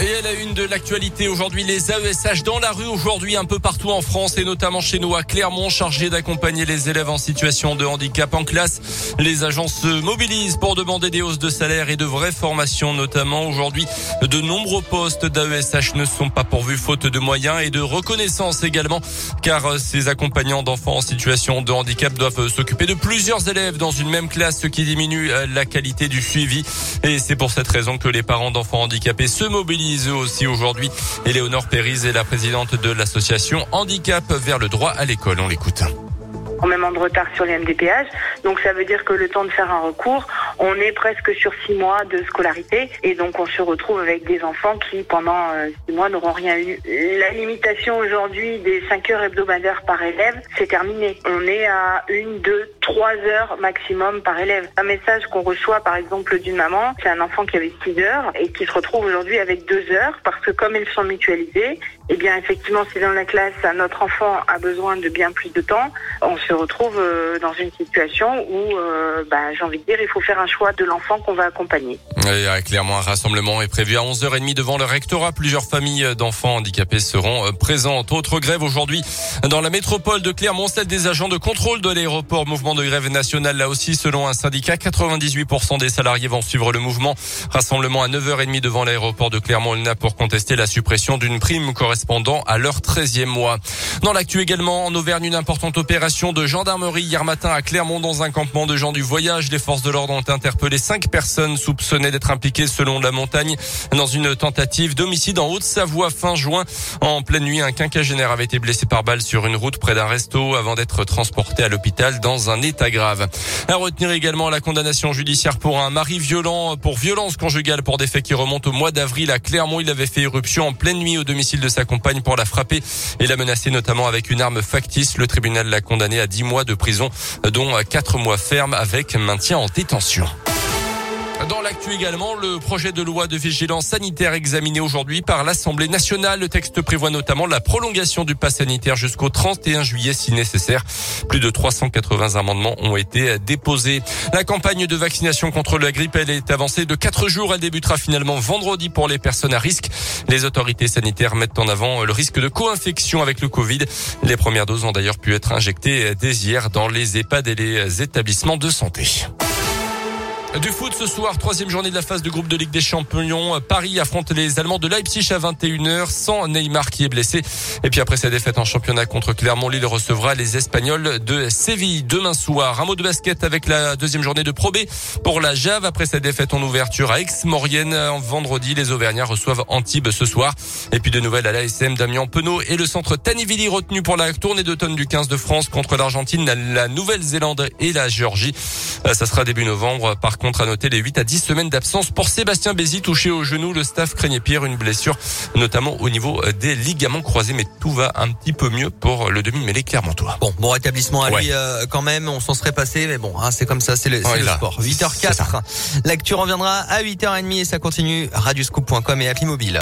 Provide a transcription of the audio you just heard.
Et à la une de l'actualité aujourd'hui, les AESH dans la rue aujourd'hui un peu partout en France et notamment chez nous à Clermont, chargés d'accompagner les élèves en situation de handicap en classe. Les agents se mobilisent pour demander des hausses de salaire et de vraies formations, notamment aujourd'hui. De nombreux postes d'AESH ne sont pas pourvus faute de moyens et de reconnaissance également, car ces accompagnants d'enfants en situation de handicap doivent s'occuper de plusieurs élèves dans une même classe, ce qui diminue la qualité du suivi. Et c'est pour cette raison que les parents d'enfants handicapés se mobilisent aussi aujourd'hui. Éléonore Périse est la présidente de l'association Handicap vers le droit à l'école. On l'écoute énormément de retard sur les MDPH. Donc ça veut dire que le temps de faire un recours, on est presque sur six mois de scolarité et donc on se retrouve avec des enfants qui pendant euh, six mois n'auront rien eu. La limitation aujourd'hui des cinq heures hebdomadaires par élève, c'est terminé. On est à une, deux, trois heures maximum par élève. Un message qu'on reçoit par exemple d'une maman, c'est un enfant qui avait six heures et qui se retrouve aujourd'hui avec deux heures parce que comme elles sont mutualisées, eh bien effectivement si dans la classe notre enfant a besoin de bien plus de temps, on se retrouve euh, dans une situation où, euh, bah, j'ai envie de dire, il faut faire un choix de l'enfant qu'on va accompagner. Et, clairement, un rassemblement est prévu à 11h30 devant le rectorat. Plusieurs familles d'enfants handicapés seront euh, présentes. Autre grève aujourd'hui dans la métropole de Clermont, celle des agents de contrôle de l'aéroport. Mouvement de grève national là aussi, selon un syndicat, 98% des salariés vont suivre le mouvement. Rassemblement à 9h30 devant l'aéroport de Clermont-Lena pour contester la suppression d'une prime correspondant à leur 13e mois. Dans l'actu également, en Auvergne, une importante opération de gendarmerie hier matin à Clermont dans un campement de gens du voyage. Les forces de l'ordre ont interpellé cinq personnes soupçonnées d'être impliquées selon la montagne dans une tentative d'homicide en Haute-Savoie fin juin. En pleine nuit, un quinquagénaire avait été blessé par balle sur une route près d'un resto avant d'être transporté à l'hôpital dans un état grave. À retenir également la condamnation judiciaire pour un mari violent pour violence conjugale pour des faits qui remontent au mois d'avril à Clermont. Il avait fait éruption en pleine nuit au domicile de sa compagne pour la frapper et la menacer notamment avec une arme factice. Le tribunal l'a condamné à 10 mois de prison, dont 4 mois ferme avec maintien en détention. Dans l'actu également, le projet de loi de vigilance sanitaire examiné aujourd'hui par l'Assemblée nationale. Le texte prévoit notamment la prolongation du pass sanitaire jusqu'au 31 juillet si nécessaire. Plus de 380 amendements ont été déposés. La campagne de vaccination contre la grippe, elle est avancée de 4 jours. Elle débutera finalement vendredi pour les personnes à risque. Les autorités sanitaires mettent en avant le risque de co-infection avec le Covid. Les premières doses ont d'ailleurs pu être injectées dès hier dans les EHPAD et les établissements de santé. Du foot ce soir, troisième journée de la phase de groupe de Ligue des Champions. Paris affronte les Allemands de Leipzig à 21h sans Neymar qui est blessé. Et puis après sa défaite en championnat contre Clermont, Lille recevra les Espagnols de Séville demain soir. Un mot de basket avec la deuxième journée de Pro B pour la Jave. Après sa défaite en ouverture à Aix-Maurienne vendredi, les Auvergnats reçoivent Antibes ce soir. Et puis de nouvelles à l'ASM, Damien Penaud et le centre Tanivili retenu pour la tournée d'automne du 15 de France contre l'Argentine, la Nouvelle-Zélande et la Géorgie. Ça sera début novembre. Par contre, à noter les 8 à 10 semaines d'absence pour Sébastien Bézi, touché au genou. Le staff craignait pire, une blessure, notamment au niveau des ligaments croisés. Mais tout va un petit peu mieux pour le demi-mêlée clermontois. Bon, bon rétablissement à lui euh, quand même. On s'en serait passé, mais bon, hein, c'est comme ça, c'est le, sport. 8h04. L'actu reviendra à 8h30 et ça continue. Radioscoop.com et appli mobile.